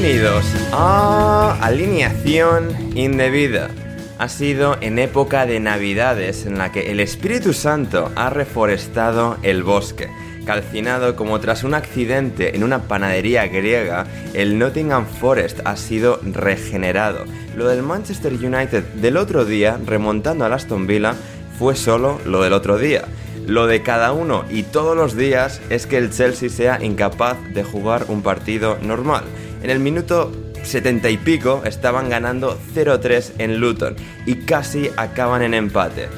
Bienvenidos a Alineación Indebida. Ha sido en época de Navidades en la que el Espíritu Santo ha reforestado el bosque. Calcinado como tras un accidente en una panadería griega, el Nottingham Forest ha sido regenerado. Lo del Manchester United del otro día, remontando al Aston Villa, fue solo lo del otro día. Lo de cada uno y todos los días es que el Chelsea sea incapaz de jugar un partido normal. En el minuto 70 y pico estaban ganando 0-3 en Luton y casi acaban en empate.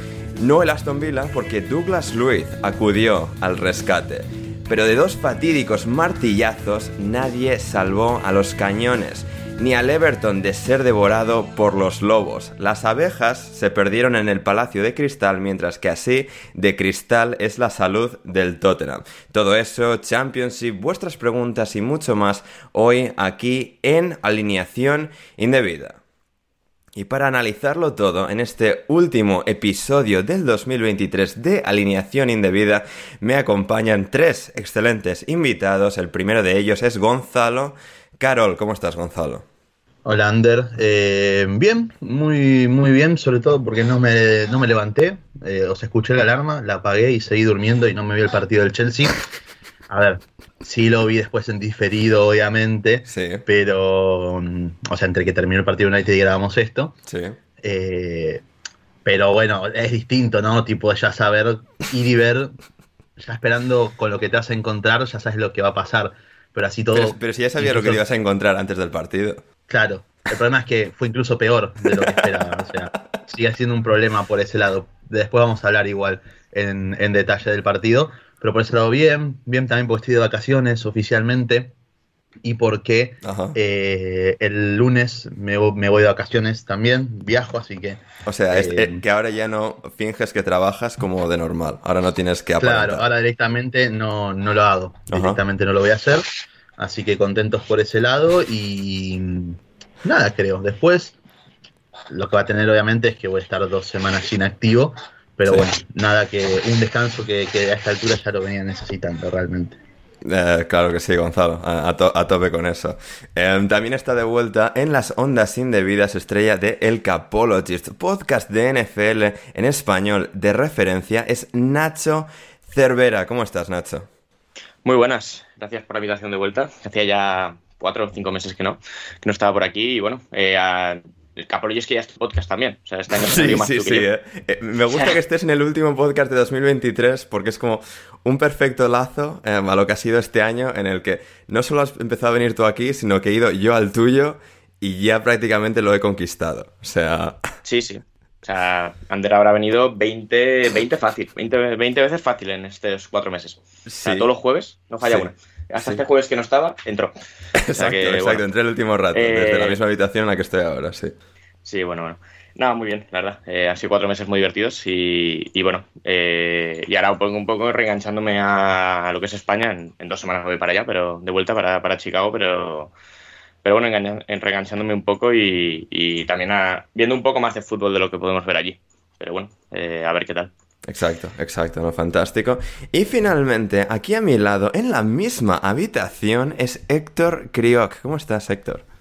No el Aston Villa porque Douglas Luiz acudió al rescate. Pero de dos fatídicos martillazos nadie salvó a los cañones ni al Everton de ser devorado por los lobos. Las abejas se perdieron en el Palacio de Cristal, mientras que así de cristal es la salud del Tottenham. Todo eso, Championship, vuestras preguntas y mucho más hoy aquí en Alineación Indebida. Y para analizarlo todo en este último episodio del 2023 de Alineación Indebida me acompañan tres excelentes invitados. El primero de ellos es Gonzalo. Carol, ¿cómo estás Gonzalo? Hola, Ander. Eh, bien, muy, muy bien, sobre todo porque no me, no me levanté. Eh, os escuché la alarma, la apagué y seguí durmiendo y no me vi el partido del Chelsea. A ver, sí lo vi después en diferido, obviamente. Sí. Pero, mm, o sea, entre que terminó el partido United y grabamos esto. Sí. Eh, pero bueno, es distinto, ¿no? Tipo, ya saber, ir y ver, ya esperando con lo que te vas a encontrar, ya sabes lo que va a pasar. Pero así todo. Pero, pero si ya sabía lo que te ibas a encontrar antes del partido. Claro, el problema es que fue incluso peor de lo que esperaba. O sea, sigue siendo un problema por ese lado. Después vamos a hablar igual en, en detalle del partido. Pero por ese lado, bien. Bien también porque estoy de vacaciones oficialmente. Y porque eh, el lunes me, me voy de vacaciones también. Viajo, así que. O sea, es- eh, eh, que ahora ya no finges que trabajas como de normal. Ahora no tienes que aparentar. Claro, ahora directamente no, no lo hago. Ajá. Directamente no lo voy a hacer. Así que contentos por ese lado. Y nada, creo. Después, lo que va a tener obviamente es que voy a estar dos semanas inactivo. Pero Sí. bueno, nada que un descanso que, que a esta altura ya lo venía necesitando realmente. Eh, claro que sí, Gonzalo, a, a to- a tope con eso. Eh, también está de vuelta en las ondas indebidas estrella de El Capologist, podcast de NFL en español de referencia, es Nacho Cervera. ¿Cómo estás, Nacho? Muy buenas, gracias por la invitación de vuelta. Hacía ya cuatro o cinco meses que no, que no estaba por aquí y bueno, eh, a- el Capollo es que ya es tu podcast también. O sea, este año Sí, salió más sí, sí. eh. Eh, me gusta que estés en el último podcast de 2023 porque es como un perfecto lazo eh, a lo que ha sido este año en el que no solo has empezado a venir tú aquí, sino que he ido yo al tuyo y ya prácticamente lo he conquistado. O sea, Sí, sí. O sea, Ander habrá venido 20, 20 fácil, 20, 20 veces fácil en estos cuatro meses. O sea, todos los jueves no falla Sí. una. hasta este jueves que no estaba, entró. Exacto, exacto, entré el último rato, desde la eh, misma habitación en la que estoy ahora, sí. Sí, bueno, bueno. Nada, muy bien, la verdad. Eh, han sido cuatro meses muy divertidos y, bueno, eh, y ahora pongo un poco reenganchándome a, lo que es España. En, dos semanas voy para allá, pero de vuelta para, para Chicago, pero, pero bueno, en, reenganchándome un poco y, también viendo un poco más de fútbol de lo que podemos ver allí. Pero bueno, eh, a ver qué tal. Exacto, exacto, ¿no? Fantástico. Y finalmente, aquí a mi lado, en la misma habitación, es Héctor Crioc. ¿Cómo estás, Héctor?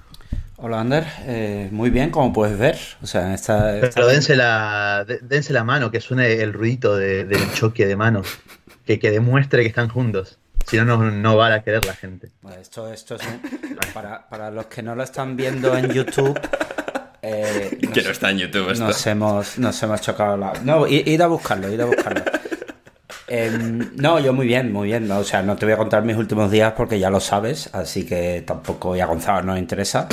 Hola, Ander. Eh, muy bien, como puedes ver. O sea, esta, Pero dense la, dense la mano, que suene el ruido del choque de manos. Que, que demuestre que están juntos. Si no, no, va a querer la gente. esto, esto es para, para, los que no lo están viendo en YouTube. Eh, que no está en YouTube esto. Nos hemos, nos hemos chocado la. No, id a buscarlo, id a buscarlo. Em, no, yo muy bien, muy bien. O sea, no te voy a contar mis últimos días porque ya lo sabes, así que tampoco ya Gonzalo no interesa.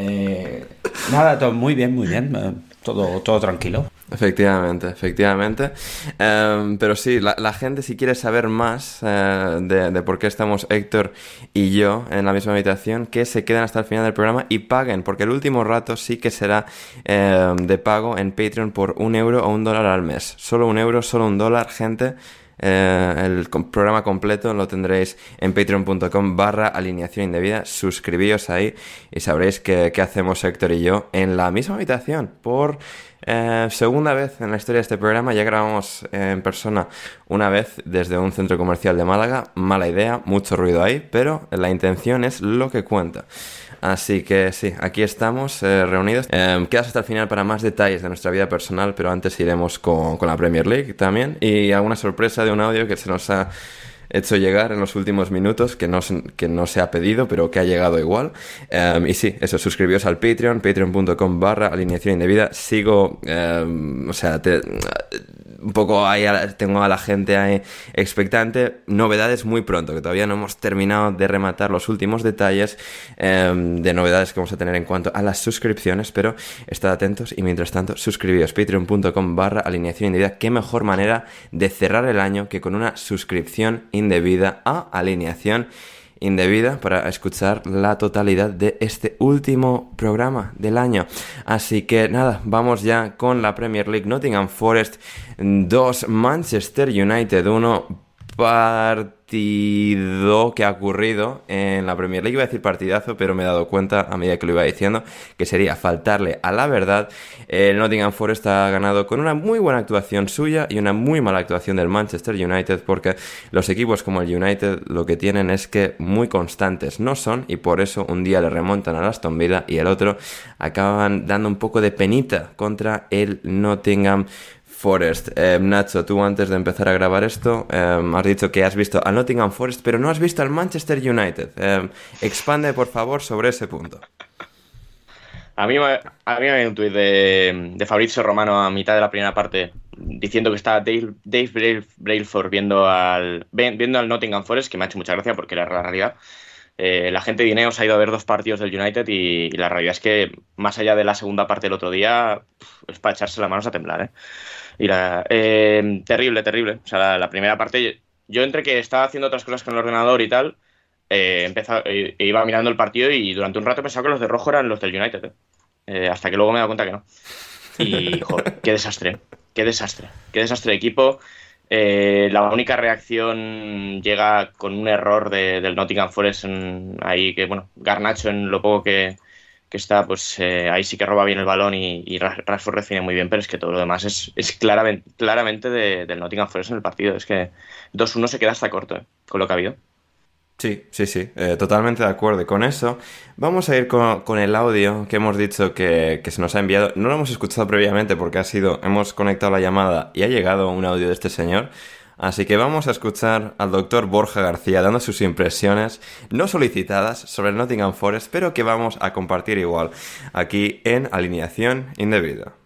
Eh, nada, todo muy bien, muy bien. Eh, todo, todo tranquilo. Efectivamente, efectivamente. Em, pero sí, la, gente si quiere saber más eh, de, por qué estamos Héctor y yo en la misma habitación, que se queden hasta el final del programa y paguen, porque el último rato sí que será em, de pago en Patreon por un euro o un dólar al mes. Solo un euro, solo un dólar, gente. Eh, el programa completo lo tendréis en patreon.com barra alineación indebida. Suscribíos ahí y sabréis qué hacemos Héctor y yo en la misma habitación por eh, segunda vez en la historia de este programa, ya grabamos en persona una vez desde un centro comercial de Málaga. Mala idea, mucho ruido ahí, pero la intención es lo que cuenta. Así que sí, aquí estamos eh, reunidos. Eh, quedas hasta el final para más detalles de nuestra vida personal, pero antes iremos con, con la Premier League también y alguna sorpresa de un audio que se nos ha hecho llegar en los últimos minutos, que no, que no se ha pedido, pero que ha llegado igual. Em, y sí, eso, suscribíos al Patreon, patreon.com barra alineación indebida. Sigo, em, o sea, te, un poco ahí tengo a la gente ahí expectante. Novedades muy pronto, que todavía no hemos terminado de rematar los últimos detalles em, de novedades que vamos a tener en cuanto a las suscripciones, pero estad atentos y mientras tanto suscribíos patreon.com barra alineación indebida. Qué mejor manera de cerrar el año que con una suscripción indebida a alineación indebida para escuchar la totalidad de este último programa del año. Así que nada, vamos ya con la Premier League Nottingham Forest 2 Manchester United 1 partido que ha ocurrido en la Premier League. Iba a decir partidazo, pero me he dado cuenta a medida que lo iba diciendo que sería faltarle a la verdad. El Nottingham Forest ha ganado con una muy buena actuación suya y una muy mala actuación del Manchester United porque los equipos como el United lo que tienen es que muy constantes no son y por eso un día le remontan a Aston Villa y el otro acaban dando un poco de penita contra el Nottingham Forest. Eh, Nacho, tú antes de empezar a grabar esto eh, has dicho que has visto al Nottingham Forest, pero no has visto al Manchester United. Eh, expande, por favor, sobre ese punto. A mí, a mí me hay un tuit de, de, Fabrizio Romano a mitad de la primera parte diciendo que está Dave, Dave Brailford viendo al, viendo al Nottingham Forest, que me ha hecho mucha gracia porque era la realidad. La gente de Ineos ha ido a ver dos partidos del United y, la realidad es que, más allá de la segunda parte del otro día, es para echarse las manos a temblar. ¿eh? Y la, eh, terrible, terrible. O sea, la, primera parte, yo entre que estaba haciendo otras cosas con el ordenador y tal, eh, eh, iba mirando el partido y durante un rato pensaba que los de rojo eran los del United. hasta que luego me he dado cuenta que no. Y, joder, qué desastre, qué desastre, qué desastre de equipo. La única reacción llega con un error del Nottingham Forest ahí que, bueno, Garnacho en lo poco que, que está, pues eh, ahí sí que roba bien el balón y, y Rashford define muy bien, pero es que todo lo demás es, es claramente, claramente de, del Nottingham Forest en el partido. Es que 2-1 se queda hasta corto eh, con lo que ha habido. Sí, sí, sí, eh, totalmente de acuerdo. con eso vamos a ir con, el audio que hemos dicho que, que, se nos ha enviado. No lo hemos escuchado previamente porque ha sido, hemos conectado la llamada y ha llegado un audio de este señor. Así que vamos a escuchar al doctor Borja García dando sus impresiones no solicitadas sobre el Nottingham Forest, pero que vamos a compartir igual aquí en Alineación Indebida.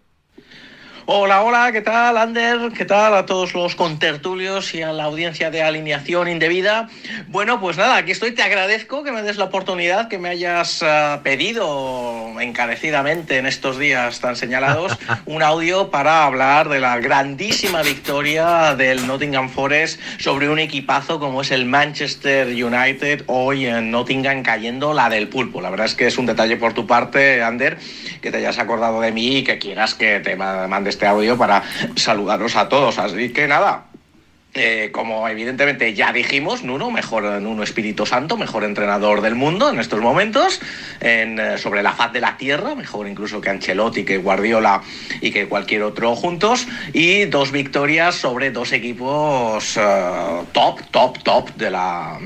Hola, hola, ¿qué tal, Ander? ¿Qué tal a todos los contertulios y a la audiencia de alineación indebida? Bueno, pues nada, aquí estoy. Te agradezco que me des la oportunidad, que me hayas uh, pedido encarecidamente en estos días tan señalados un audio para hablar de la grandísima victoria del Nottingham Forest sobre un equipazo como es el Manchester United hoy en Nottingham cayendo la del pulpo. La verdad es que es un detalle por tu parte, Ander, que te hayas acordado de mí y que quieras que te mande este audio para saludaros a todos. Así que nada, eh, como evidentemente ya dijimos, Nuno, mejor Nuno Espíritu Santo, mejor entrenador del mundo en estos momentos, en, eh, sobre la faz de la tierra, mejor incluso que Ancelotti, que Guardiola y que cualquier otro juntos, y dos victorias sobre dos equipos uh, top, top, top de la,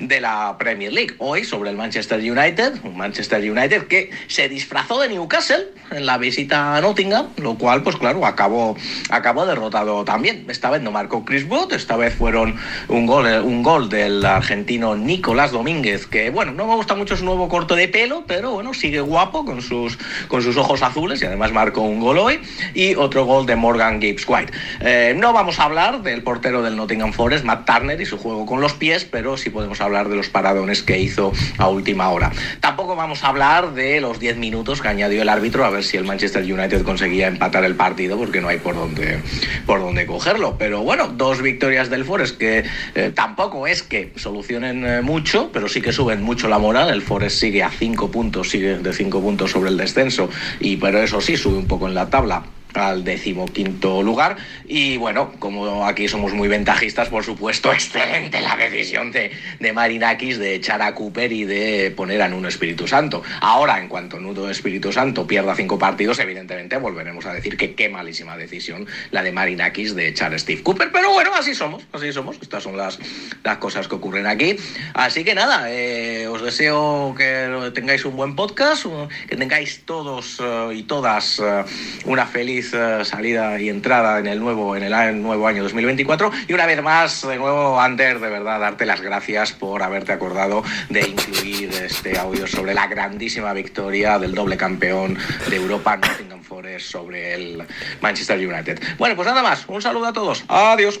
de la Premier League. Hoy sobre el Manchester United, un Manchester United que se disfrazó de Newcastle en la visita a Nottingham, lo cual, pues claro, acabó, acabó derrotado también. Esta vez no marcó Chris Wood, esta vez fueron un gol, un gol del argentino Nicolás Domínguez, que bueno, no me gusta mucho su nuevo corto de pelo, pero bueno, sigue guapo con sus, con sus ojos azules y además marcó un gol hoy. Y otro gol de Morgan Gibbs White. Eh, no vamos a hablar del portero del Nottingham Forest, Matt Turner, y su juego con los pies, pero sí podemos hablar de los paradones que hizo a última hora. Tampoco vamos a hablar de los 10 minutos que añadió el árbitro a ver si el Manchester United conseguía empatar el partido, porque no hay por dónde, por dónde cogerlo. Pero bueno, dos victorias del Forest que eh, tampoco es que solucionen eh, mucho, pero sí que suben mucho la moral. El Forest sigue a 5 puntos, sigue de 5 puntos sobre el descenso, y pero eso sí, sube un poco en la tabla al decimoquinto lugar. Y bueno, como aquí somos muy ventajistas, por supuesto, excelente la decisión de, de Marinakis de echar a Cooper y de poner a Nuno Espíritu Santo. Ahora, en cuanto Nuno Espíritu Santo pierda cinco partidos, evidentemente volveremos a decir que qué malísima decisión la de Marinakis de echar a Steve Cooper. Pero bueno, así somos, así somos. Estas son las, las cosas que ocurren aquí. Así que nada, eh, os deseo que tengáis un buen podcast, que tengáis todos uh, y todas uh, una feliz salida y entrada en el nuevo en el nuevo año 2024 y una vez más de nuevo Ander de verdad darte las gracias por haberte acordado de incluir este audio sobre la grandísima victoria del doble campeón de Europa Nottingham Forest sobre el Manchester United. Bueno, pues nada más, un saludo a todos. Adiós.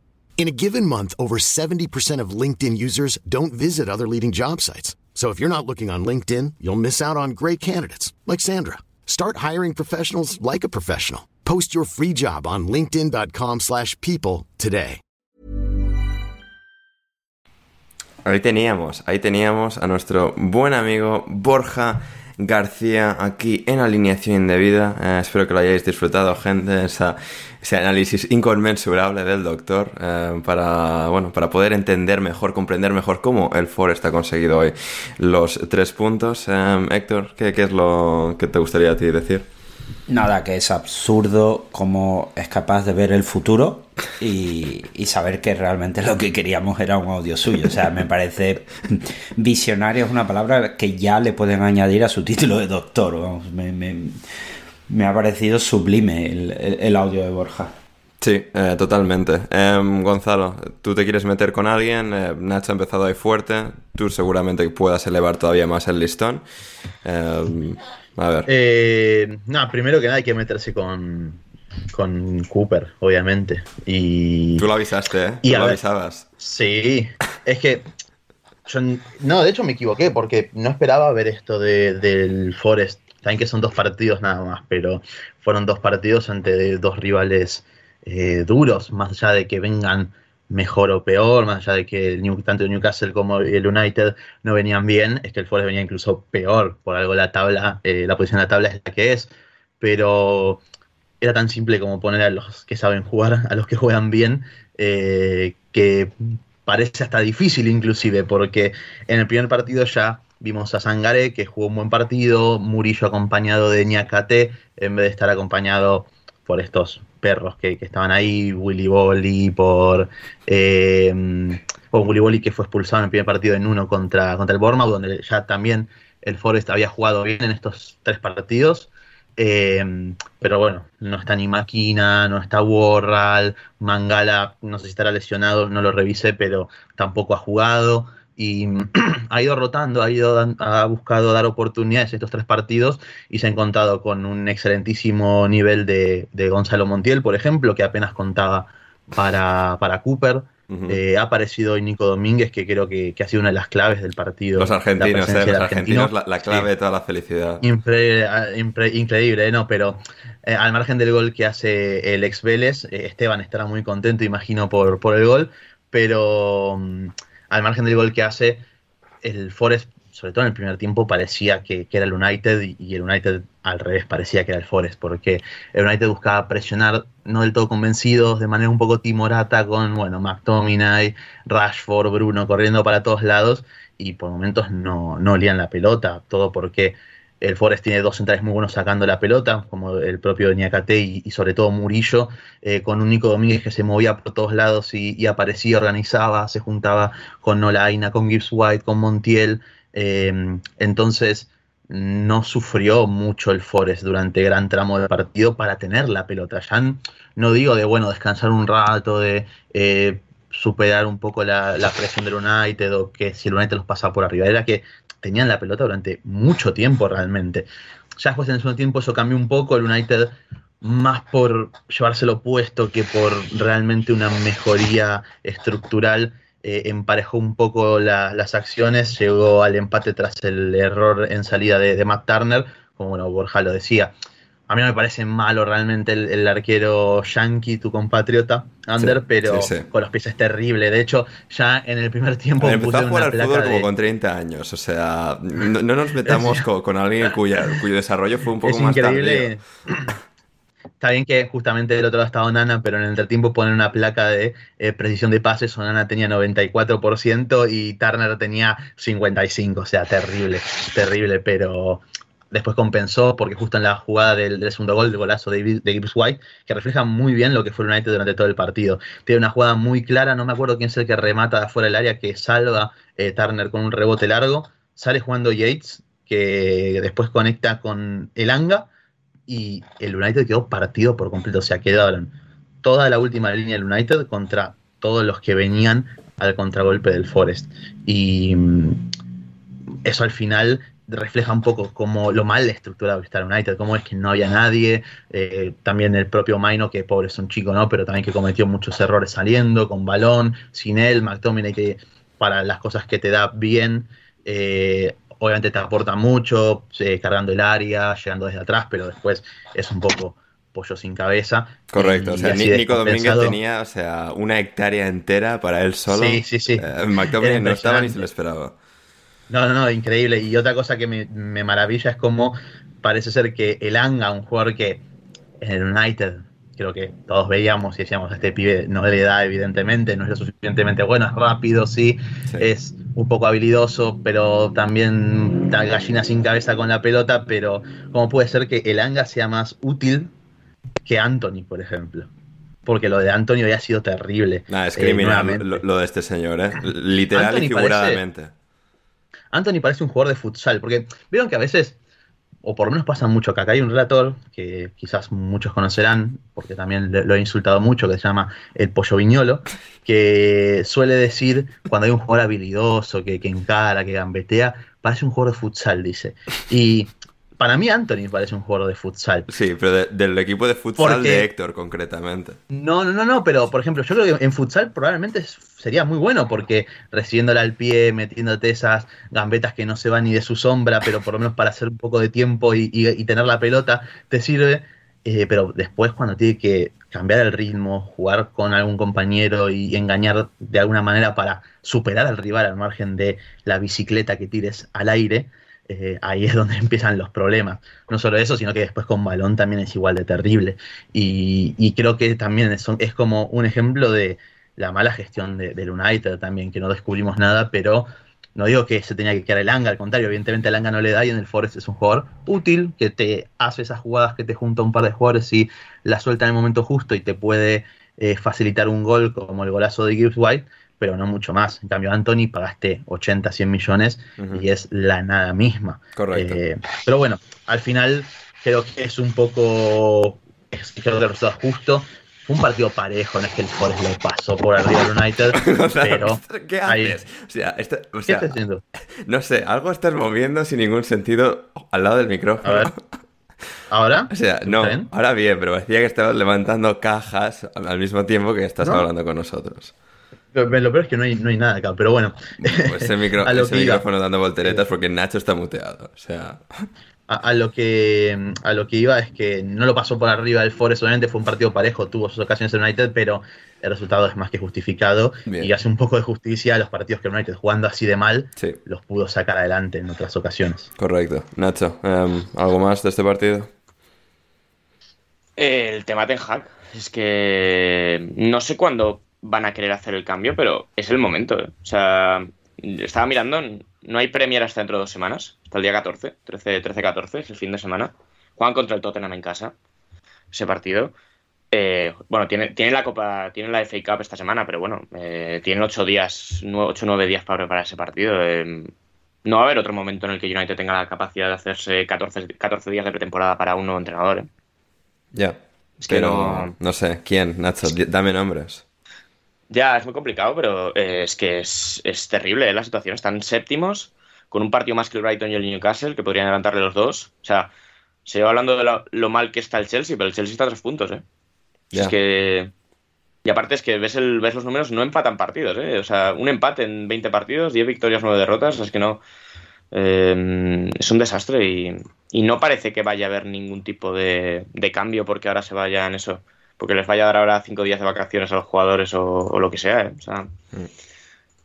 In a given month, over 70% of LinkedIn users don't visit other leading job sites. So if you're not looking on LinkedIn, you'll miss out on great candidates like Sandra. Start hiring professionals like a professional. Post your free job on linkedin.com/people today. Ahí teníamos, ahí teníamos a nuestro buen amigo Borja García aquí en alineación indebida. Eh, espero que lo hayáis disfrutado, gente, esa, ese análisis inconmensurable del doctor eh, para, bueno, para poder entender mejor, comprender mejor cómo el Forest ha conseguido hoy los tres puntos. Eh, Héctor, ¿qué, ¿qué es lo que te gustaría a ti decir? Nada, que es absurdo cómo es capaz de ver el futuro y, saber que realmente lo que queríamos era un audio suyo. O sea, me parece visionario, es una palabra que ya le pueden añadir a su título de doctor. Me, me, ha parecido sublime el, audio de Borja. Sí, eh, totalmente. Eh, Gonzalo, tú te quieres meter con alguien, eh, Nacho ha empezado ahí fuerte, tú seguramente puedas elevar todavía más el listón. A ver. Eh, no, primero que nada hay que meterse con, con Cooper, obviamente. Y... Tú lo avisaste, ¿eh? Y Tú lo ver, avisabas. Sí, es que yo, no, de hecho me equivoqué porque no esperaba ver esto de, del Forest. También que son dos partidos nada más, pero fueron dos partidos ante dos rivales eh, duros, más allá de que vengan mejor o peor, más allá de que el tanto Newcastle como el United no venían bien, es que el Forest venía incluso peor, por algo la tabla, eh, la posición de la tabla es la que es, pero era tan simple como poner a los que saben jugar, a los que juegan bien, eh, que parece hasta difícil inclusive, porque en el primer partido ya vimos a Sangaré que jugó un buen partido, Murillo acompañado de Ñacate, en vez de estar acompañado por estos perros que, estaban ahí, Willy Bolly, por, eh, Willy Bolly que fue expulsado en el primer partido en uno contra, contra el Bournemouth, donde ya también el Forest había jugado bien en estos tres partidos. Eh, pero bueno, no está ni Máquina, no está Warral, Mangala, no sé si estará lesionado, no lo revisé, pero tampoco ha jugado. Y ha ido rotando, ha, ido ha buscado dar oportunidades estos tres partidos y se ha encontrado con un excelentísimo nivel de, de Gonzalo Montiel, por ejemplo, que apenas contaba para, para Cooper. Eh, ha aparecido hoy Nico Domínguez, que creo que, que ha sido una de las claves del partido. Los la argentinos, eh, del los argentino. argentinos, la, la clave Sí. de toda la felicidad. Impre- ah, impre- increíble, ¿eh? ¿no? Pero al margen del gol que hace el ex Vélez, Esteban estará muy contento, imagino, por, por el gol, pero mm, al margen del gol que hace, el Forest, sobre todo en el primer tiempo, parecía que, era el United y, y el United al revés parecía que era el Forest, porque el United buscaba presionar, no del todo convencidos, de manera un poco timorata con, bueno, McTominay, Rashford, Bruno corriendo para todos lados y por momentos no, no olían la pelota, todo porque el Forest tiene dos centrales muy buenos sacando la pelota, como el propio Niakate y, sobre todo Murillo, eh, con un Nico Domínguez que se movía por todos lados y, aparecía, organizaba, se juntaba con Nolaina, con Gibbs White, con Montiel. eh, entonces no sufrió mucho el Forest durante gran tramo del partido para tener la pelota. Ya no digo de, bueno, descansar un rato, de eh, superar un poco la, presión del United o que si el United los pasaba por arriba. Era que tenían la pelota durante mucho tiempo realmente. Ya después en el segundo tiempo eso cambió un poco, el United más por llevárselo puesto que por realmente una mejoría estructural, eh, emparejó un poco la- las acciones, llegó al empate tras el error en salida de, de Matt Turner, como bueno, Borja lo decía. A mí no me parece malo realmente el, el arquero yankee, tu compatriota, Ander, Sí, pero sí, sí. con los pies es terrible. De hecho, ya en el primer tiempo Empezó a jugar una al fútbol como con 30 años, o sea, no, no nos metamos con, con alguien cuya, cuyo desarrollo fue un poco es más increíble. tardío. Está bien que justamente del otro lado estaba Nana, pero en el entretiempo ponen una placa de eh, precisión de pases. Nana tenía 94% y Turner tenía 55%. O sea, terrible, terrible. Pero después compensó porque justo en la jugada del, segundo gol, el golazo de, Gibbs- White, que refleja muy bien lo que fue el United durante todo el partido. Tiene una jugada muy clara, no me acuerdo quién es el que remata de afuera del área, que salva eh, Turner con un rebote largo. Sale jugando Yates, que después conecta con Elanga y el United quedó partido por completo. O sea, quedaron toda la última línea del United contra todos los que venían al contragolpe del Forest. Y mm, eso al final refleja un poco como lo mal estructurado que está el United, cómo es que no había nadie, eh, también el propio Maino, que pobre es un chico, ¿no? Pero también que cometió muchos errores saliendo, con balón, sin él, McTominay que para las cosas que te da bien, eh, obviamente te aporta mucho, eh, cargando el área, llegando desde atrás, pero después es un poco pollo sin cabeza. Correcto, Y o sea, Nico Domínguez tenía, o sea, una hectárea entera para él solo. Sí, sí, sí. McTominay no estaba ni se lo esperaba. No, no, no, increíble. Y otra cosa que me, me maravilla es cómo parece ser que el Anga, un jugador que en el United creo que todos veíamos y decíamos, este pibe no le da evidentemente, no es lo suficientemente bueno, es rápido, sí, Sí. es un poco habilidoso, pero también da gallina sin cabeza con la pelota, pero ¿cómo puede ser que el Anga sea más útil que Anthony, por ejemplo? Porque lo de Anthony había sido terrible. Nah, es eh, criminal nuevamente. lo, lo de este señor, ¿eh? Literal Anthony y figuradamente. Anthony parece un jugador de futsal, porque vieron que a veces, o por lo menos pasa mucho, acá hay un relator que quizás muchos conocerán, porque también lo he insultado mucho, que se llama el Pollo Viñolo, que suele decir cuando hay un jugador habilidoso, que, que encara, que gambetea, parece un jugador de futsal, dice. Y para mí Anthony parece un jugador de futsal. Sí, pero de- del equipo de futsal Porque- de Héctor, concretamente. No, no, no, no, pero por ejemplo, yo creo que en futsal probablemente sería muy bueno porque recibiéndola al pie, metiéndote esas gambetas que no se van ni de su sombra, pero por lo menos para hacer un poco de tiempo y, y- y tener la pelota, te sirve. Eh, pero después cuando tiene que cambiar el ritmo, jugar con algún compañero y engañar de alguna manera para superar al rival al margen de la bicicleta que tires al aire, eh, ahí es donde empiezan los problemas. No solo eso, sino que después con balón también es igual de terrible. Y, creo que también es, es como un ejemplo de la mala gestión de- del United también, que no descubrimos nada, pero No digo que se tenía que quedar el Anga, al contrario, evidentemente el Anga no le da y en el Forest es un jugador útil que te hace esas jugadas que te junta un par de jugadores y la suelta en el momento justo y te puede eh, facilitar un gol como el golazo de Gibbs White, pero no mucho más. En cambio, Anthony pagaste 80, 100 millones y es la nada misma. Correcto. Eh, pero bueno, al final creo que es un poco, es, creo que el resultado es justo. Fue un partido parejo, no es que el Forest le pasó por arriba al United, pero... ¿Qué ahí- haces? O sea, esto- o ¿Qué sea, estás haciendo? no sé, algo estás moviendo sin ningún sentido al lado del micrófono. A ver. ¿Ahora? O sea, no, ahora bien, pero parecía que estabas levantando cajas al al mismo tiempo que estás No. hablando con nosotros. Lo, peor es que no hay, no hay nada acá, pero bueno. Pues ese, micro- a lo ese que iba. micrófono dando volteretas porque Nacho está muteado. O sea, A, a lo que a lo que iba es que no lo pasó por arriba del Forest, obviamente fue un partido parejo, tuvo sus ocasiones el United, pero el resultado es más que justificado Bien. y hace un poco de justicia a los partidos que el United jugando así de mal sí, los pudo sacar adelante en otras ocasiones. correcto. Nacho, em, ¿algo más de este partido? El tema Ten Hag es que no sé cuándo van a querer hacer el cambio, pero es el momento. ¿eh? O sea, estaba mirando, no hay Premier hasta dentro de dos semanas, hasta el día 14, 13-14, es el fin de semana. Juegan contra el Tottenham en casa, ese partido. Eh, bueno, tiene, tiene la Copa, tiene la FA Cup esta semana, pero bueno, eh, tienen ocho días, nue- ocho o nueve días para preparar ese partido. Eh, no va a haber otro momento en el que United tenga la capacidad de hacerse 14, 14 días de pretemporada para un nuevo entrenador. Ya. Es que pero no- no sé, ¿quién? Nacho, dame nombres. Ya, es muy complicado, pero eh, es que es, es terrible ¿eh? la situación. Están séptimos, con un partido más que el Brighton y el Newcastle, que podrían adelantarle los dos. O sea, se lleva hablando de lo, lo mal que está el Chelsea, pero el Chelsea está a tres puntos, ¿eh? Es que... Y aparte es que ves, el, ves los números, no empatan partidos, ¿eh? O sea, un empate en 20 partidos, 10 victorias, 9 derrotas, es que no... eh, es un desastre y, y no parece que vaya a haber ningún tipo de, de cambio porque ahora se vayan eso, porque les vaya a dar ahora cinco días de vacaciones a los jugadores o, o lo que sea. ¿eh? O sea,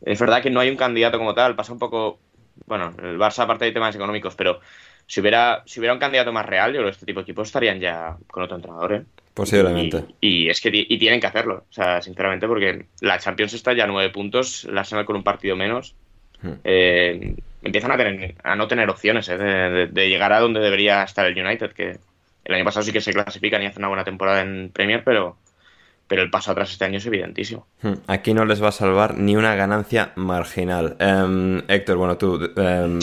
es verdad que no hay un candidato como tal, pasa un poco, bueno, el Barça aparte de temas económicos, pero si hubiera, si hubiera un candidato más real, yo creo que este tipo de equipos estarían ya con otro entrenador, ¿eh? Posiblemente. Y, y es que y tienen que hacerlo, o sea, sinceramente, porque la Champions está ya a nueve puntos, el Arsenal con un partido menos. Hmm. eh, empiezan a, tener, a no tener opciones ¿eh? de, de- de llegar a donde debería estar el United, que el año pasado sí que se clasifican y hacen una buena temporada en Premier, pero, pero el paso atrás este año es evidentísimo. Hmm, Aquí no les va a salvar ni una ganancia marginal. Em, Héctor, bueno, tú, em,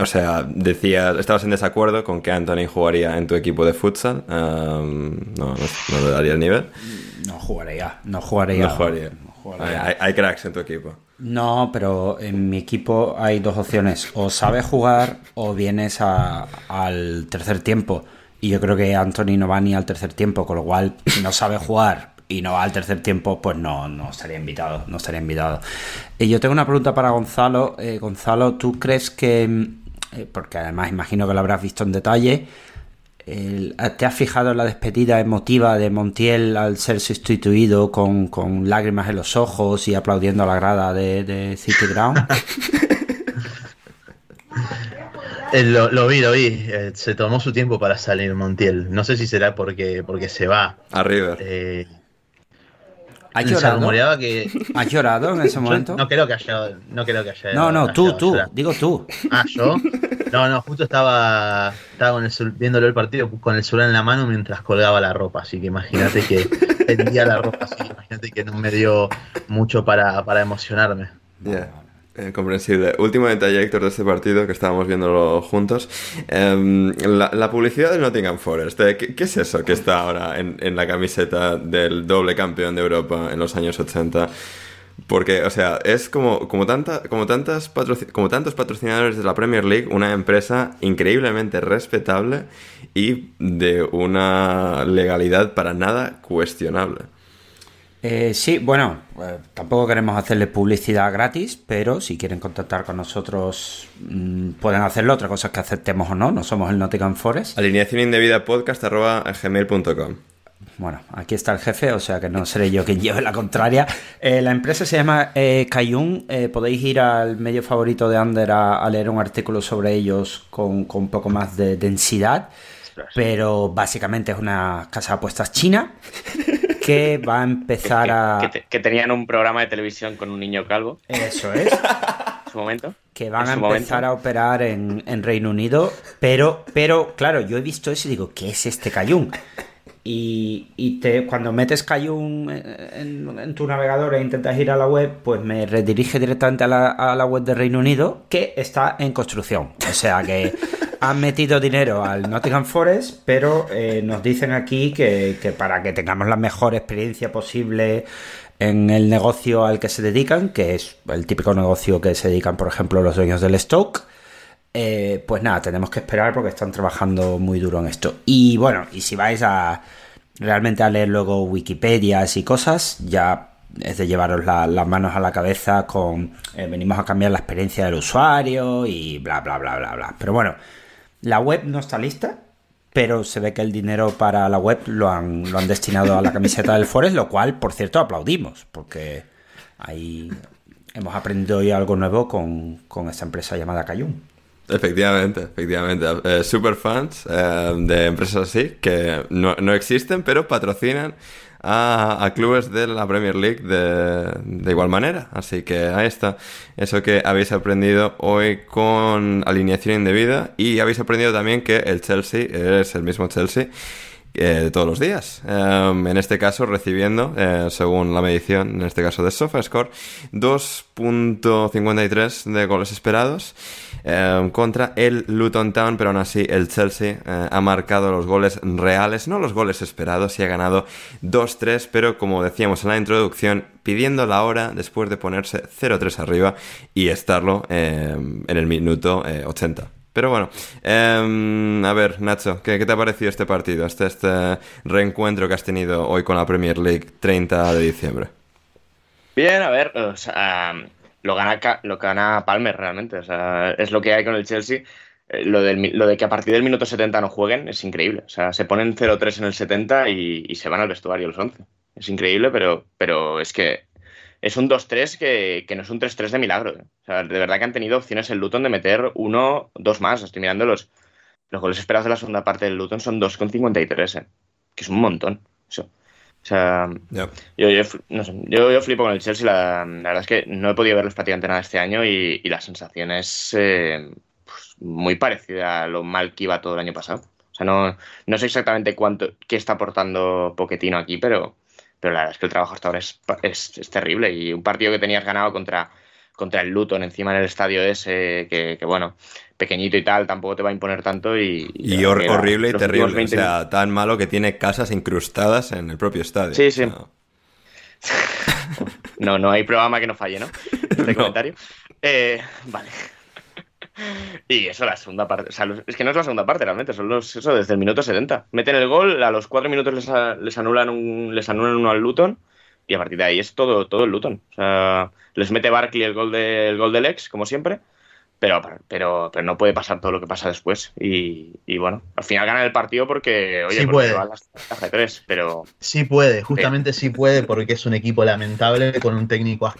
o sea, decías, estabas en desacuerdo con que Anthony jugaría en tu equipo de futsal. Em, no, no, no le daría el nivel. No jugaría, no jugaría. No jugaría. no jugaría. Hay, hay- hay cracks en tu equipo. No, pero en mi equipo hay dos opciones. O sabes jugar o vienes a- al tercer tiempo. Y yo creo que Anthony no va ni al tercer tiempo, con lo cual, si no sabe jugar y no va al tercer tiempo, pues no, no estaría invitado. No estaría invitado. Y yo tengo una pregunta para Gonzalo. Eh, Gonzalo, ¿tú crees que, mm, eh, porque además imagino que lo habrás visto en detalle, ¿Te has fijado en la despedida emotiva de Montiel al ser sustituido con, con lágrimas en los ojos y aplaudiendo a la grada de, de City Ground? Eh, lo, lo vi, lo vi. Eh, se tomó su tiempo para salir Montiel. No sé si será porque, porque se va. A River. Eh, ¿Has se llorado? que. ¿Has llorado en ese Yo momento? no creo que haya. No creo que haya. No, no, haya tú, tú, llorado. digo tú. Ah, yo. No, no, justo estaba, estaba con el viéndolo el partido con el celular en la mano mientras colgaba la ropa. Así que imagínate que tendía la ropa así. Imagínate que no me dio mucho para, para emocionarme. Ya, eh, comprensible. Último detalle, Héctor, de este partido que estábamos viéndolo juntos. Em, la, la publicidad del Nottingham Forest. eh, ¿qué, es eso que está ahora en, la camiseta del doble campeón de Europa en los años 80? Porque, o sea, es como, como, tanta, como, tantas como tantos patrocinadores de la Premier League, una empresa increíblemente respetable y de una legalidad para nada cuestionable. Eh, sí, bueno, eh, tampoco queremos hacerle publicidad gratis, pero si quieren contactar con nosotros mm, pueden hacerlo. Otra cosa es que aceptemos o no, no somos el Nottingham Forest. Alineación indebida podcast arroba gmail.com. Bueno, aquí está el jefe, o sea que no seré yo quien lleve la contraria. Eh, la empresa se llama eh, Kayun. Eh, podéis ir al medio favorito de Ander a, a leer un artículo sobre ellos con, con un poco más de densidad. Pero básicamente es una casa de apuestas china que va a empezar a. que te- que tenían un programa de televisión con un niño calvo. Eso es. Es su momento. Que van a empezar a operar en, Reino Unido, pero, pero claro, yo he visto eso y digo, ¿qué es este Cayun? Y, te, cuando metes Cayun en, tu navegador e intentas ir a la web, pues me redirige directamente a la, web de Reino Unido, que está en construcción. O sea que han metido dinero al Nottingham Forest, pero eh, nos dicen aquí que, para que tengamos la mejor experiencia posible en el negocio al que se dedican, que es el típico negocio que se dedican, por ejemplo, los dueños del stock, eh, pues nada, tenemos que esperar porque están trabajando muy duro en esto. Y bueno, y si vais a realmente a leer luego Wikipedias y cosas, ya es de llevaros las manos a la cabeza con eh, venimos a cambiar la experiencia del usuario y bla, bla, bla, bla, bla. Pero bueno, la web no está lista, pero se ve que el dinero para la web lo han, lo han destinado a la camiseta del Forest, lo cual, por cierto, aplaudimos, porque ahí hemos aprendido hoy algo nuevo con, con esta empresa llamada Cayun. Efectivamente, efectivamente. Eh, super fans eh, de empresas así que no, no existen, pero patrocinan a, clubes de la Premier League de, de, igual manera. Así que ahí está. Eso que habéis aprendido hoy con alineación indebida y habéis aprendido también que el Chelsea es el mismo Chelsea eh, todos los días. Em, en este caso, recibiendo, eh, según la medición, en este caso de SofaScore, 2.53 de goles esperados em, contra el Luton Town, pero aún así el Chelsea eh, ha marcado los goles reales, no los goles esperados, y ha ganado 2-3, pero como decíamos en la introducción, pidiendo la hora después de ponerse 0-3 arriba y estarlo em, en el minuto 80. Pero bueno, em, a ver, Nacho, ¿qué, te ha parecido este partido, este, este reencuentro que has tenido hoy con la Premier League 30 de diciembre? Bien, a ver, lo, gana, gana Palmer realmente, o sea, es lo que hay con el Chelsea. Eh, lo, de que a partir del minuto 70 no jueguen es increíble. O sea, se ponen 0-3 en el 70 y, se van al vestuario los 11. Es increíble, pero, pero es que es un 2-3 que, no es un 3-3 de milagro. ¿eh? De verdad que han tenido opciones el Luton de meter uno, dos más. Estoy mirando los, los goles esperados de la segunda parte del Luton son 2,53, ¿eh? que es un montón. Eso. O sea, yo, yo, flipo con el Chelsea. La, verdad es que no he podido verlos prácticamente nada este año y, la sensación es eh, pues, muy parecida a lo mal que iba todo el año pasado. O sea, no, no sé exactamente cuánto qué está aportando Poquetino aquí, pero, pero la verdad es que el trabajo hasta ahora es, es, terrible y un partido que tenías ganado contra, contra el Luton encima en el estadio ese, que, bueno, pequeñito y tal, tampoco te va a imponer tanto y... Y, horrible y terrible, o sea, tan malo que tiene casas incrustadas en el propio estadio. Sí, sí. no, no hay programa que no falle, ¿no? Este comentario. Eh, vale. Y eso, la segunda parte. O sea, es que no es la segunda parte realmente, son los. Eso, desde el minuto 70. Meten el gol, a los cuatro minutos les, les anulan un, les anulan uno al Luton. Y a partir de ahí es todo, todo el Luton. O sea, les mete Barkley el gol, de, el gol del ex, como siempre. Pero, pero, pero no puede pasar todo lo que pasa después. Y, y bueno, al final ganan el partido porque, oye, sí puede. las de tres, pero. Sí puede, justamente sí puede, porque es un equipo lamentable con un técnico.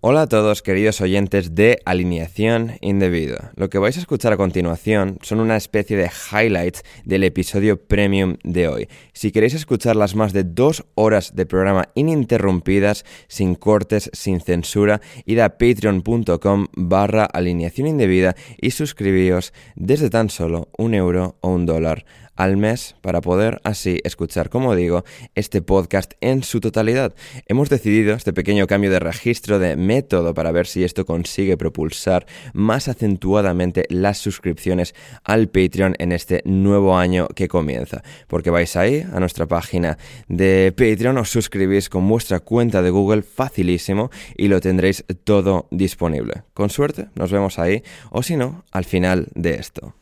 Hola a todos queridos oyentes de Alineación Indebida. Lo que vais a escuchar a continuación son una especie de highlights del episodio premium de hoy. Si queréis escuchar las más de dos horas de programa ininterrumpidas, sin cortes, sin censura, id a patreon.com barra alineación indebida y suscribíos desde tan solo un euro o un dólar al mes para poder así escuchar, como digo, este podcast en su totalidad. Hemos decidido este pequeño cambio de registro de método para ver si esto consigue propulsar más acentuadamente las suscripciones al Patreon en este nuevo año que comienza. Porque vais ahí a nuestra página de Patreon, os suscribís con vuestra cuenta de Google facilísimo y lo tendréis todo disponible. Con suerte, nos vemos ahí o si no, al final de esto.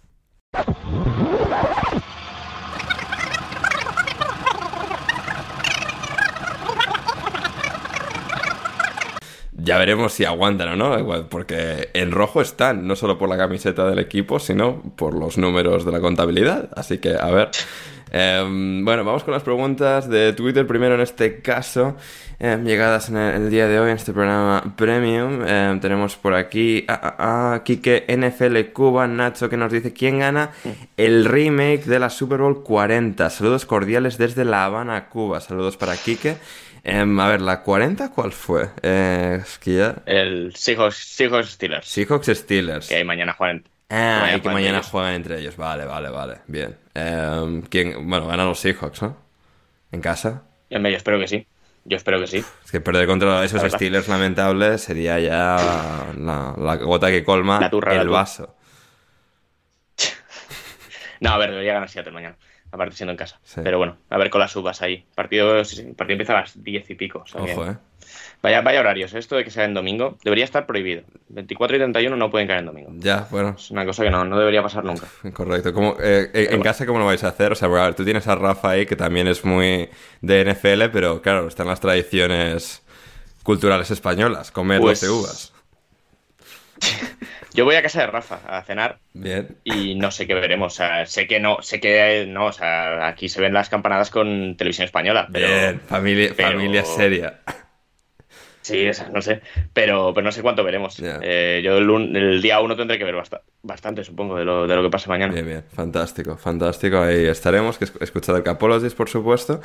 Ya veremos si aguantan o no, porque en rojo están, no solo por la camiseta del equipo, sino por los números de la contabilidad. Así que, a ver. Em, bueno, vamos con las preguntas de Twitter. Primero, en este caso, em, llegadas en el, día de hoy en este programa Premium. Em, tenemos por aquí a, a, Kike NFL Cuba, Nacho, que nos dice quién gana el remake de la Super Bowl 40. Saludos cordiales desde La Habana, Cuba. Saludos para Kike. A ver, ¿la 40 cuál fue? Eh, es que ya... El Seahawks, Seahawks Steelers. Seahawks Steelers. Que mañana juegan. Ah, mañana y que mañana juegan entre ellos. Vale, vale, vale. Bien. Eh, ¿quién? Bueno, ganan los Seahawks, ¿no? ¿En casa? Yo espero que sí. Yo espero que sí. Es que perder contra esos Steelers lamentables sería ya la, gota que colma el vaso. no, a ver, debería ganar Seattle mañana. Aparte siendo en casa. Pero bueno, a ver con las subas ahí. Partido, el partido empieza a las diez y pico. Ojo, eh. Vaya, vaya horarios, ¿eh? esto de que sea en domingo debería estar prohibido. 24 y 31 no pueden caer en domingo. Ya, bueno. Es una cosa que no, no debería pasar nunca. Correcto. ¿Cómo, eh, eh, ¿En casa cómo lo vais a hacer? O sea, a ver, tú tienes a Rafa ahí, que también es muy de NFL, pero claro, están las tradiciones culturales españolas, comer pues... uvas. Yo voy a casa de Rafa a cenar. Bien. Y no sé qué veremos. O sea, sé que no, sé que no. O sea, aquí se ven las campanadas con televisión española. Pero, Bien, familia, familia seria. Sí, no sé, pero, pero no sé cuánto veremos. Eh, yo el, día uno tendré que ver bastante, supongo, de lo, de lo que pase mañana. Bien, bien, fantástico, fantástico. Ahí estaremos, que escuchar el Capologist, por supuesto.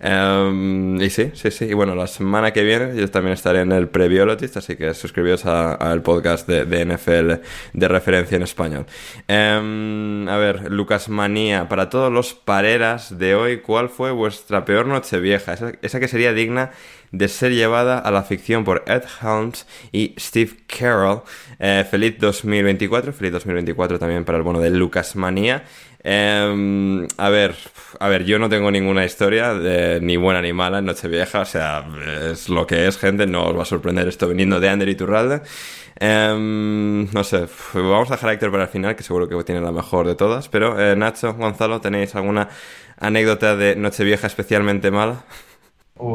Em, y sí, sí, sí. Y bueno, la semana que viene yo también estaré en el Prebiologist, así que suscribíos al podcast de, NFL de referencia en español. Em, a ver, Lucas Manía, para todos los pareras de hoy, ¿cuál fue vuestra peor noche vieja? Esa, esa que sería digna de ser llevada a la ficción por Ed Helms y Steve Carroll. Eh, feliz 2024, feliz 2024 también para el bono de Lucas Manía. Em, a ver, a ver, yo no tengo ninguna historia de, ni buena ni mala en Nochevieja, o sea, es lo que es, gente, no os va a sorprender esto viniendo de Ander y Turralde. Em, no sé, vamos a dejar a Héctor para el final, que seguro que tiene la mejor de todas, pero eh, Nacho, Gonzalo, ¿tenéis alguna anécdota de Nochevieja especialmente mala?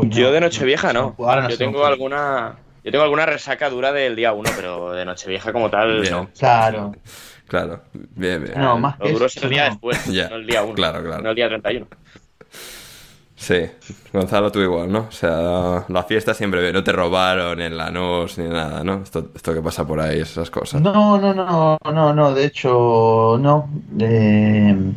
Yo de Nochevieja no. Yo tengo alguna. Yo tengo alguna resaca dura del día 1, pero de Nochevieja como tal, no. Claro. Claro, bien, bien. No, más Lo duro es el día después, no el día 1. Claro, claro. No el día 31. Sí, Gonzalo, tú igual, ¿no? O sea, la fiesta siempre no te robaron en la NOS ni nada, ¿no? Esto, esto que pasa por ahí, esas cosas. No, no, no, no, no, de hecho, no. Eh,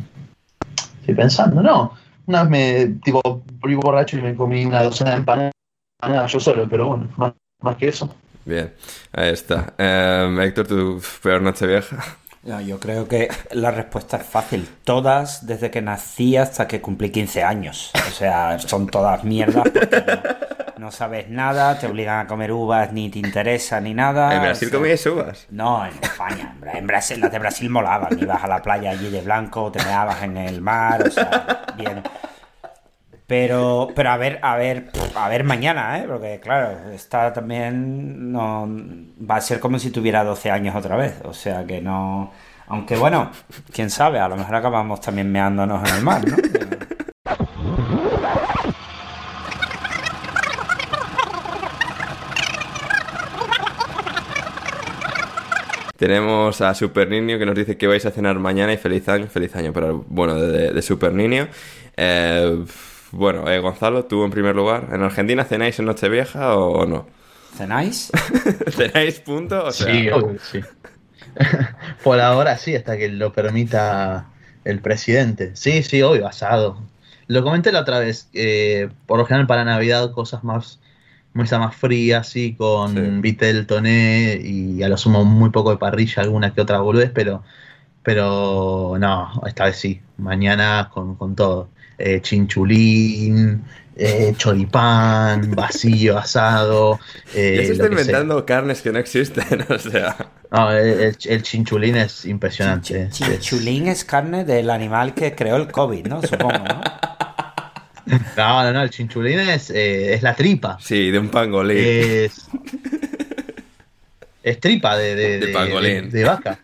estoy pensando, no. Una vez me, tipo, volví borracho y me comí una docena de empanadas yo solo, pero bueno, más, más que eso. Bien, ahí está. Eh, Héctor, ¿tu peor noche vieja? No, yo creo que la respuesta es fácil. Todas desde que nací hasta que cumplí 15 años. O sea, son todas mierdas porque no, sabes nada, te obligan a comer uvas, ni te interesa, ni nada. ¿En Brasil comías uvas? No, en España. En Brasil, las de Brasil molaban. Ibas a la playa allí de blanco, te meabas en el mar, o sea, bien. Pero, pero a ver, a ver, a ver mañana, ¿eh? Porque claro, está también no va a ser como si tuviera 12 años otra vez. O sea que no. Aunque bueno, quién sabe, a lo mejor acabamos también meándonos en el mar, ¿no? Tenemos a Super Niño que nos dice que vais a cenar mañana y feliz año, feliz año para el bueno de, de Super Niño. Eh, bueno, eh, Gonzalo, tú en primer lugar. ¿En Argentina cenáis en Nochevieja o, o no? ¿Cenáis? ¿Cenáis punto? Sí, sí. Por ahora sí, hasta que lo permita el presidente. Sí, sí, obvio, asado. Lo comenté la otra vez. Eh, por lo general para Navidad cosas más mesa más fría, así, con vitel, toné y a lo sumo muy poco de parrilla, alguna que otra boludez, pero, pero no, esta vez sí. Mañana con, con todo. Eh, chinchulín, eh, choripán, vacío, asado. Eh, ya se está inventando carnes que no existen, o sea. No, el, chinchulín es impresionante. chinchulín es carne del animal que creó el COVID, ¿no? Supongo, ¿no? No, no, no, el chinchulín es, es la tripa. Sí, de un pangolín. Es, es tripa de, de, de, de vaca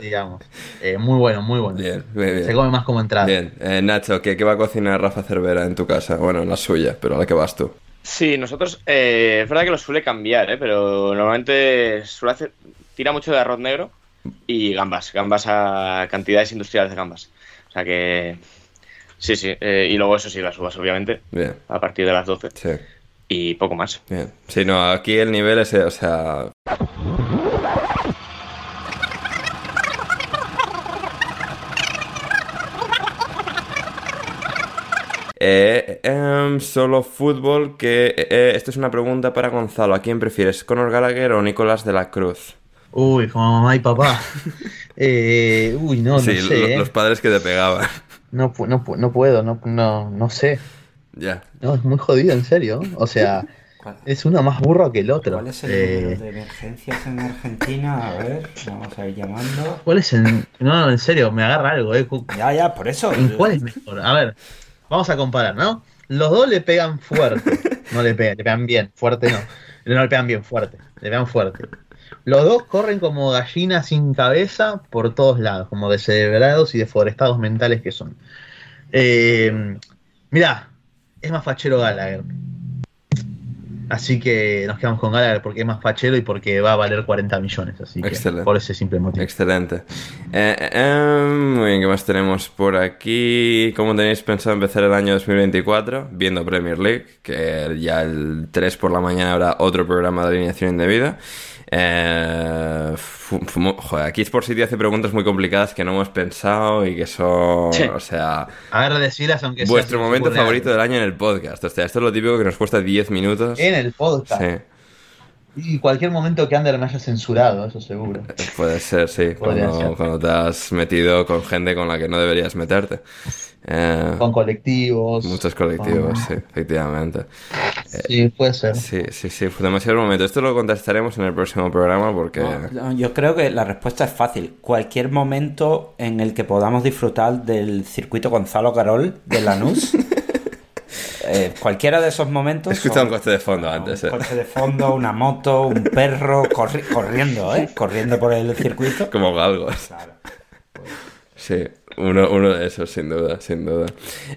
digamos. Eh, muy bueno, muy bueno. Bien, bien, Se come más como entrada. Bien. Eh, Nacho, ¿qué, va a cocinar Rafa Cervera en tu casa? Bueno, en la suya, pero a la que vas tú. Sí, nosotros, eh, es verdad que lo suele cambiar, pero normalmente suele hacer, tira mucho de arroz negro y gambas, gambas a cantidades industriales de gambas. O sea que Sí, sí. eh, y luego eso sí, las uvas, obviamente. Bien. A partir de las 12. Sí. Y poco más. Bien. Sí, no, aquí el nivel es, eh, o sea... Eh, em, solo fútbol, que eh, esto es una pregunta para Gonzalo. ¿A quién prefieres, Conor Gallagher o Nicolás de la Cruz? Uy, como mamá y papá. Eh, uy, no, sí, no sé. lo- eh. los padres que te pegaban. No, pu- no, pu- no puedo, no, no, no sé. ya. No, es muy jodido, en serio. O sea, es uno más burro que el otro. ¿Cuál es el Eh, número de emergencias en Argentina? A ver, vamos a ir llamando. ¿Cuál es el.? No, no, en serio, me agarra algo, eh. Cu- Ya, ya, por eso. ¿En cuál es mejor? A ver, vamos a comparar, ¿no? Los dos le pegan fuerte. No le pegan, le pegan bien, fuerte no. No le pegan bien, fuerte. Le pegan fuerte. Los dos corren como gallinas sin cabeza por todos lados, como descerebrados y deforestados mentales que son. Eh, mirá, es más fachero Gallagher. Así que nos quedamos con Gallagher porque es más fachero y porque va a valer 40 millones. Así que Excelente. por ese simple motivo. Excelente. Eh, eh, em, muy bien, ¿qué más tenemos por aquí? ¿Cómo tenéis pensado empezar el año 2024? Viendo Premier League, que ya el 3 por la mañana habrá otro programa de alineación indebida. Eh, joder, aquí Sport City hace preguntas muy complicadas que no hemos pensado y que son, Sí. o sea, A ver, decilas aunque sea vuestro momento favorito del año en el podcast. O sea, esto es lo típico que nos cuesta 10 minutos. En el podcast. Sí, Y cualquier momento que Ander me haya censurado, eso seguro. puede ser, sí, cuando, ser. cuando te has metido con gente con la que no deberías meterte. Eh, Con colectivos. Muchos colectivos, con- sí, efectivamente. Sí, puede ser. Sí, sí, sí, fue demasiado momento. Esto lo contestaremos en el próximo programa porque... No, yo creo que la respuesta es fácil. Cualquier momento en el que podamos disfrutar del circuito Gonzalo Carol de Lanús. eh, cualquiera de esos momentos. He escuchado un coche de fondo antes, Un eh. coche de fondo, una moto, un perro corri- corriendo, ¿eh? Corriendo por el circuito. Como galgos. Claro. Sí, uno, uno de esos, sin duda, sin duda.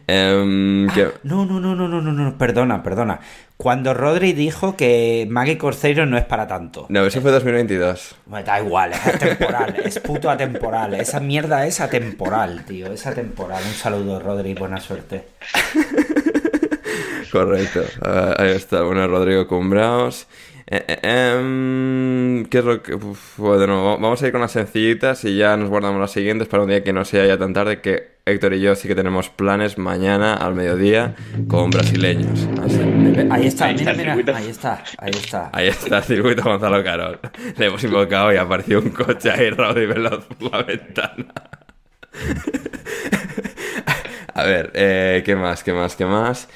Em, que- No, no, no, no, no, no, no, perdona, perdona. Cuando Rodri dijo que Maggie Corceiro no es para tanto. No, eso fue 2022. Me da igual, es atemporal, es puto atemporal. Esa mierda es atemporal, tío, es atemporal. Un saludo, Rodri, buena suerte. Correcto. Ah, ahí está, bueno, Rodrigo Cumbraos. Eh, eh, em, ¿Qué es lo que...? uf, bueno, va- vamos a ir con las sencillitas y ya nos guardamos las siguientes para un día que no sea ya tan tarde que Héctor y yo sí que tenemos planes mañana al mediodía con brasileños. Así. Ahí está, Ahí mira, mira, circuito. ahí está, ahí está. Ahí está el circuito Gonzalo Carol. Le hemos invocado y apareció un coche ahí Rodri veloz por la ventana. A ver, eh, ¿qué más? ¿Qué más? ¿Qué más?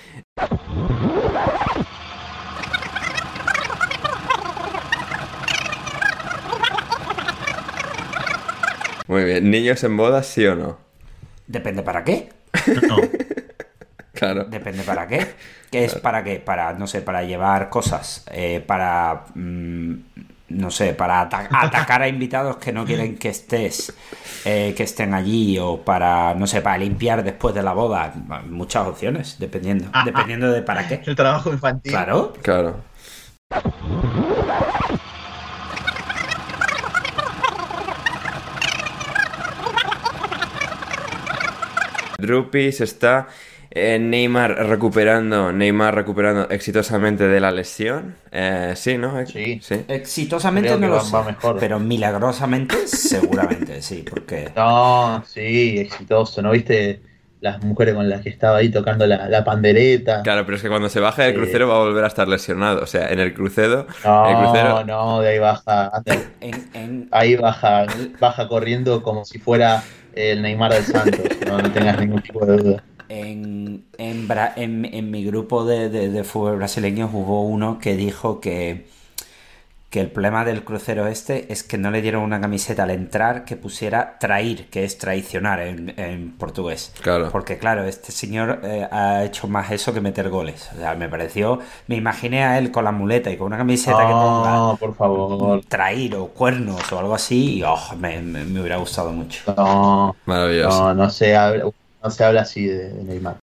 Muy bien, ¿niños en bodas sí o no? Depende para qué. No. Claro. Depende para qué. ¿Qué es para qué? Para, no sé, para llevar cosas. eh, para. mm, no sé, para ata- atacar a invitados que no quieren que estés. eh, que estén allí. O para, no sé, para limpiar después de la boda. Muchas opciones, dependiendo. Ah, dependiendo de para qué. El trabajo infantil. Claro. Claro. Drupis está eh, Neymar recuperando, Neymar recuperando exitosamente de la lesión. Eh, sí, ¿no? Sí. Exitosamente no lo va- sé. va mejor. Pero milagrosamente, seguramente sí. Porque. No, sí, exitoso. ¿No viste las mujeres con las que estaba ahí tocando la, la pandereta? Claro, pero es que cuando se baje del Sí. crucero va a volver a estar lesionado. O sea, en el crucero, el No, crucero no, de ahí baja. Ander. En, en- Ahí baja, baja corriendo como si fuera el Neymar del Santos. No, no tengas ningún tipo de duda. En, en, Bra- en- en mi grupo de, de- de fútbol brasileños hubo uno que dijo que, que el problema del crucero este es que no le dieron una camiseta al entrar que pusiera trair, que es traicionar en, en portugués. Claro. Porque claro, este señor eh, ha hecho más eso que meter goles. O sea, me pareció, me imaginé a él con la muleta y con una camiseta que ponga No, por favor. trair o cuernos o algo así y oh, me, me- me hubiera gustado mucho. No, maravilloso. no, no habla, no se habla así de, Neymar.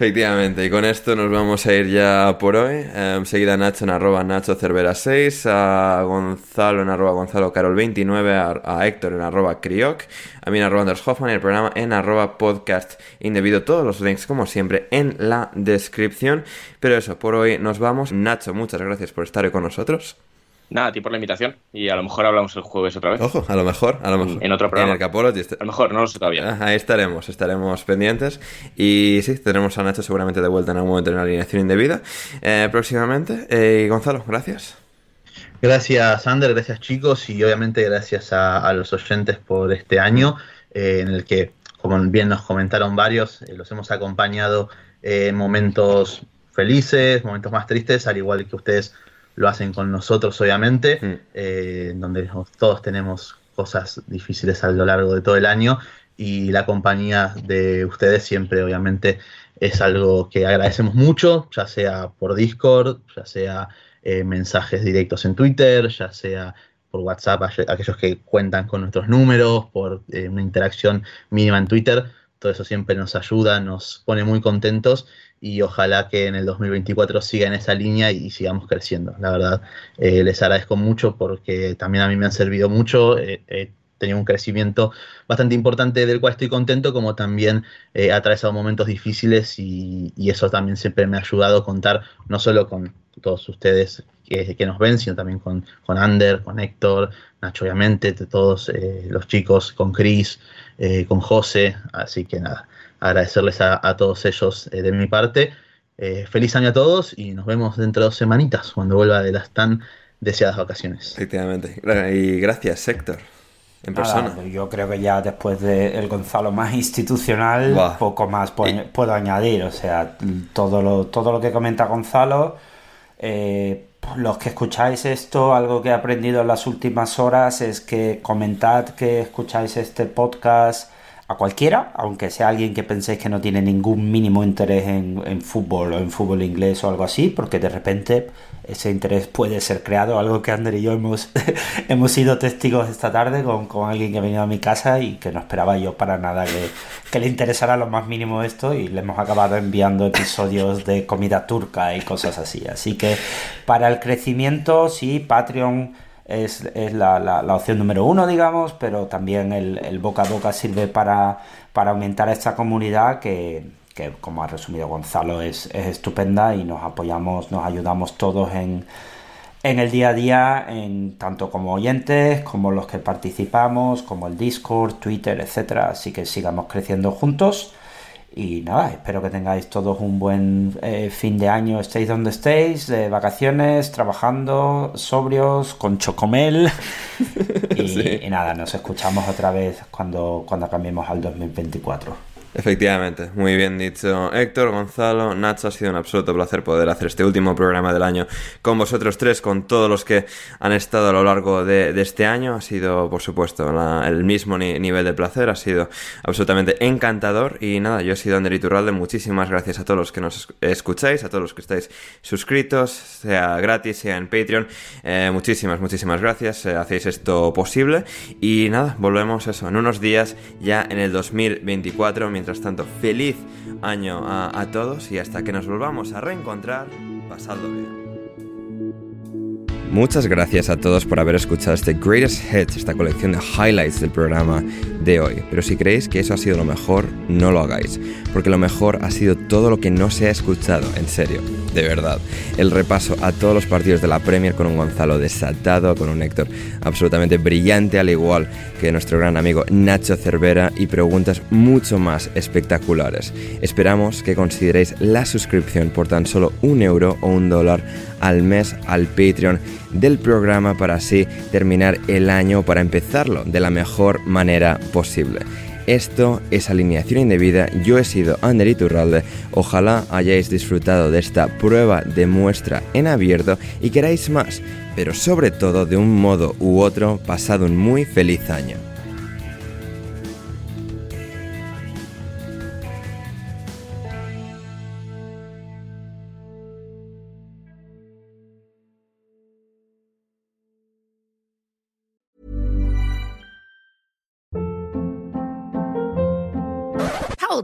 Efectivamente, y con esto nos vamos a ir ya por hoy. Eh, seguida a Nacho en arroba Nacho Cervera 6, a Gonzalo en arroba Gonzalo Carol 29, a, a Héctor en arroba Crioc, a mí en arroba Anders Hoffman y el programa en arroba podcast indebido. Todos los links, como siempre, en la descripción. Pero eso, por hoy nos vamos. Nacho, muchas gracias por estar hoy con nosotros. Nada, a ti por la invitación. Y a lo mejor hablamos el jueves otra vez. Ojo, a lo mejor, a lo mejor. En otro programa. En el Capology. A lo mejor, no lo sé todavía. Ah, ahí estaremos, estaremos pendientes. Y sí, tendremos a Nacho seguramente de vuelta en algún momento en la alineación indebida eh, próximamente. Eh, Gonzalo, gracias. Gracias, Ander, gracias, chicos. Y obviamente gracias a, a los oyentes por este año eh, en el que, como bien nos comentaron varios, eh, los hemos acompañado en momentos felices, momentos más tristes, al igual que ustedes lo hacen con nosotros, obviamente, Mm. eh, donde todos tenemos cosas difíciles a lo largo de todo el año y la compañía de ustedes siempre, obviamente, es algo que agradecemos mucho, ya sea por Discord, ya sea eh, mensajes directos en Twitter, ya sea por WhatsApp, aqu- aquellos que cuentan con nuestros números, por eh, una interacción mínima en Twitter. Todo eso siempre nos ayuda, nos pone muy contentos y ojalá que en el 2024 siga en esa línea y sigamos creciendo. La verdad, eh, les agradezco mucho porque también a mí me han servido mucho. eh, tenido un crecimiento bastante importante del cual estoy contento, como también eh, he atravesado momentos difíciles y, eso también siempre me ha ayudado a contar no solo con todos ustedes que, nos ven, sino también con, con Ander, con Héctor, Nacho obviamente, todos eh, los chicos, con Chris, eh, con José, así que nada, agradecerles a, a todos ellos eh, de mi parte. Eh, feliz año a todos y nos vemos dentro de dos semanitas cuando vuelva de las tan deseadas vacaciones. Efectivamente. Y gracias, Héctor. En persona. yo creo que ya después del Gonzalo más institucional, Buah. poco más puedo, puedo añadir. O sea, todo lo, todo lo que comenta Gonzalo, eh, los que escucháis esto, algo que he aprendido en las últimas horas es que comentad que escucháis este podcast a cualquiera, aunque sea alguien que penséis que no tiene ningún mínimo interés en, en fútbol o en fútbol inglés o algo así, porque de repente ese interés puede ser creado, algo que Ander y yo hemos, hemos sido testigos esta tarde con, con alguien que ha venido a mi casa y que no esperaba yo para nada que, que le interesara lo más mínimo esto y le hemos acabado enviando episodios de comida turca y cosas así. Así que para el crecimiento, sí, Patreon es, es la, la- opción número uno, digamos, pero también el, el boca a boca sirve para, para aumentar esta comunidad que, que, como ha resumido Gonzalo, es, es estupenda y nos apoyamos, nos ayudamos todos en, en el día a día, en tanto como oyentes, como los que participamos, como el Discord, Twitter, etcétera. Así que sigamos creciendo juntos. Y nada, espero que tengáis todos un buen eh, fin de año, estéis donde estéis, de vacaciones, trabajando, sobrios, con chocomel. Y, Sí. y nada, nos escuchamos otra vez cuando, cuando cambiemos al 2024. Efectivamente, muy bien dicho Héctor, Gonzalo, Nacho, ha sido un absoluto placer poder hacer este último programa del año con vosotros tres, con todos los que han estado a lo largo de, este año. Ha sido, por supuesto, la- el mismo ni- nivel de placer, ha sido absolutamente encantador. Y nada, yo he sido Ander Iturralde, muchísimas gracias a todos los que nos es- escucháis, a todos los que estáis suscritos, sea gratis, sea en Patreon. Eh, muchísimas, muchísimas gracias, eh, hacéis esto posible. Y nada, volvemos eso, en unos días, ya en el 2024. Mientras tanto, feliz año a, todos y hasta que nos volvamos a reencontrar, pasadlo bien. Muchas gracias a todos por haber escuchado este Greatest Hits, esta colección de highlights del programa de hoy. Pero si creéis que eso ha sido lo mejor, no lo hagáis, porque lo mejor ha sido todo lo que no se ha escuchado, en serio, de verdad. El repaso a todos los partidos de la Premier con un Gonzalo desatado, con un Héctor absolutamente brillante, al igual que nuestro gran amigo Nacho Cervera, y preguntas mucho más espectaculares. Esperamos que consideréis la suscripción por tan solo un euro o un dólar al mes al Patreon del programa para así terminar el año para empezarlo de la mejor manera posible. Esto es alineación indebida, yo he sido Ander Iturralde, ojalá hayáis disfrutado de esta prueba de muestra en abierto y queráis más, pero sobre todo de un modo u otro pasado un muy feliz año.